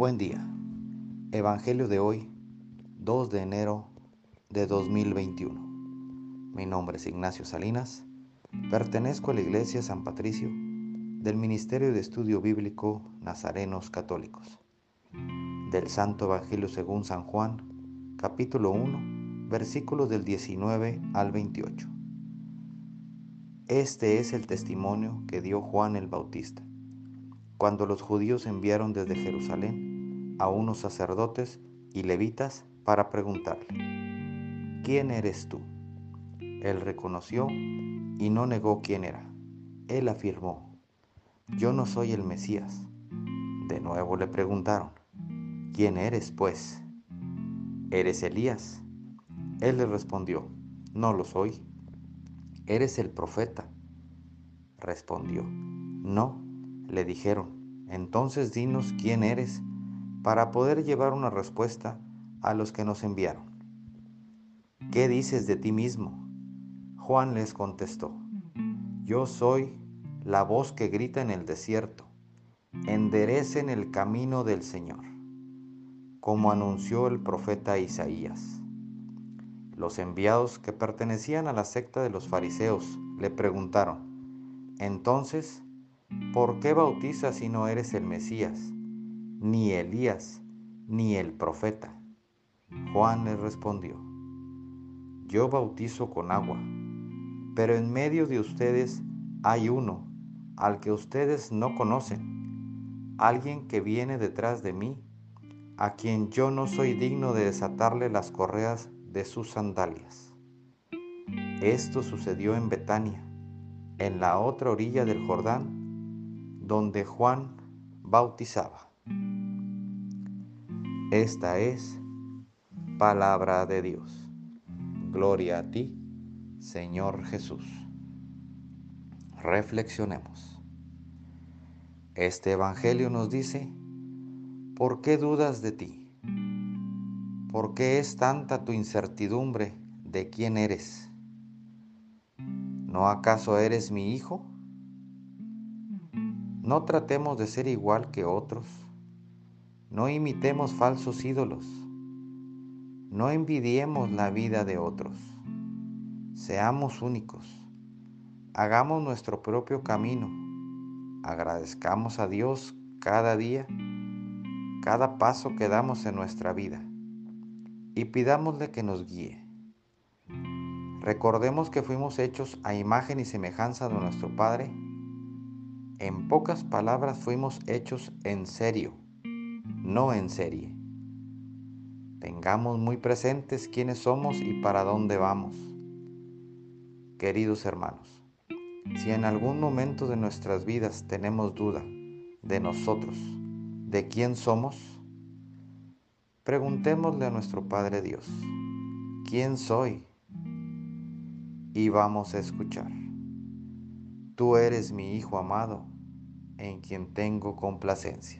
Buen día. Evangelio de hoy, 2 de enero de 2021. Mi nombre es Ignacio Salinas. Pertenezco a la Iglesia San Patricio del Ministerio de Estudio Bíblico Nazarenos Católicos. Del Santo Evangelio según San Juan, capítulo 1, versículos del 19 al 28. Este es el testimonio que dio Juan el Bautista, cuando los judíos enviaron desde Jerusalén a unos sacerdotes y levitas para preguntarle, ¿quién eres tú? Él reconoció y no negó quién era. Él afirmó, yo no soy el Mesías. De nuevo le preguntaron, ¿quién eres pues? ¿Eres Elías? Él le respondió, no lo soy. ¿Eres el profeta? Respondió, no. Le dijeron, entonces dinos quién eres para poder llevar una respuesta a los que nos enviaron. ¿Qué dices de ti mismo? Juan les contestó, yo soy la voz que grita en el desierto, enderecen el camino del Señor, como anunció el profeta Isaías. Los enviados que pertenecían a la secta de los fariseos le preguntaron, entonces, ¿por qué bautizas si no eres el Mesías, ni Elías, ni el profeta? Juan les respondió, yo bautizo con agua pero en medio de ustedes hay uno al que ustedes no conocen, alguien que viene detrás de mí, a quien yo no soy digno de desatarle las correas de sus sandalias. Esto sucedió en Betania, en la otra orilla del Jordán, donde Juan bautizaba. Esta es palabra de Dios. Gloria a ti, Señor Jesús. Reflexionemos. Este Evangelio nos dice, ¿por qué dudas de ti? ¿Por qué es tanta tu incertidumbre de quién eres? ¿No acaso eres mi hijo? No tratemos de ser igual que otros. No imitemos falsos ídolos. No envidiemos la vida de otros. Seamos únicos. Hagamos nuestro propio camino. Agradezcamos a Dios cada día, cada paso que damos en nuestra vida y pidámosle que nos guíe. Recordemos que fuimos hechos a imagen y semejanza de nuestro Padre. En pocas palabras fuimos hechos en serio, no en serie. Tengamos muy presentes quiénes somos y para dónde vamos. Queridos hermanos, si en algún momento de nuestras vidas tenemos duda de nosotros, de quién somos, preguntémosle a nuestro Padre Dios, ¿quién soy? Y vamos a escuchar. Tú eres mi Hijo amado, en quien tengo complacencia.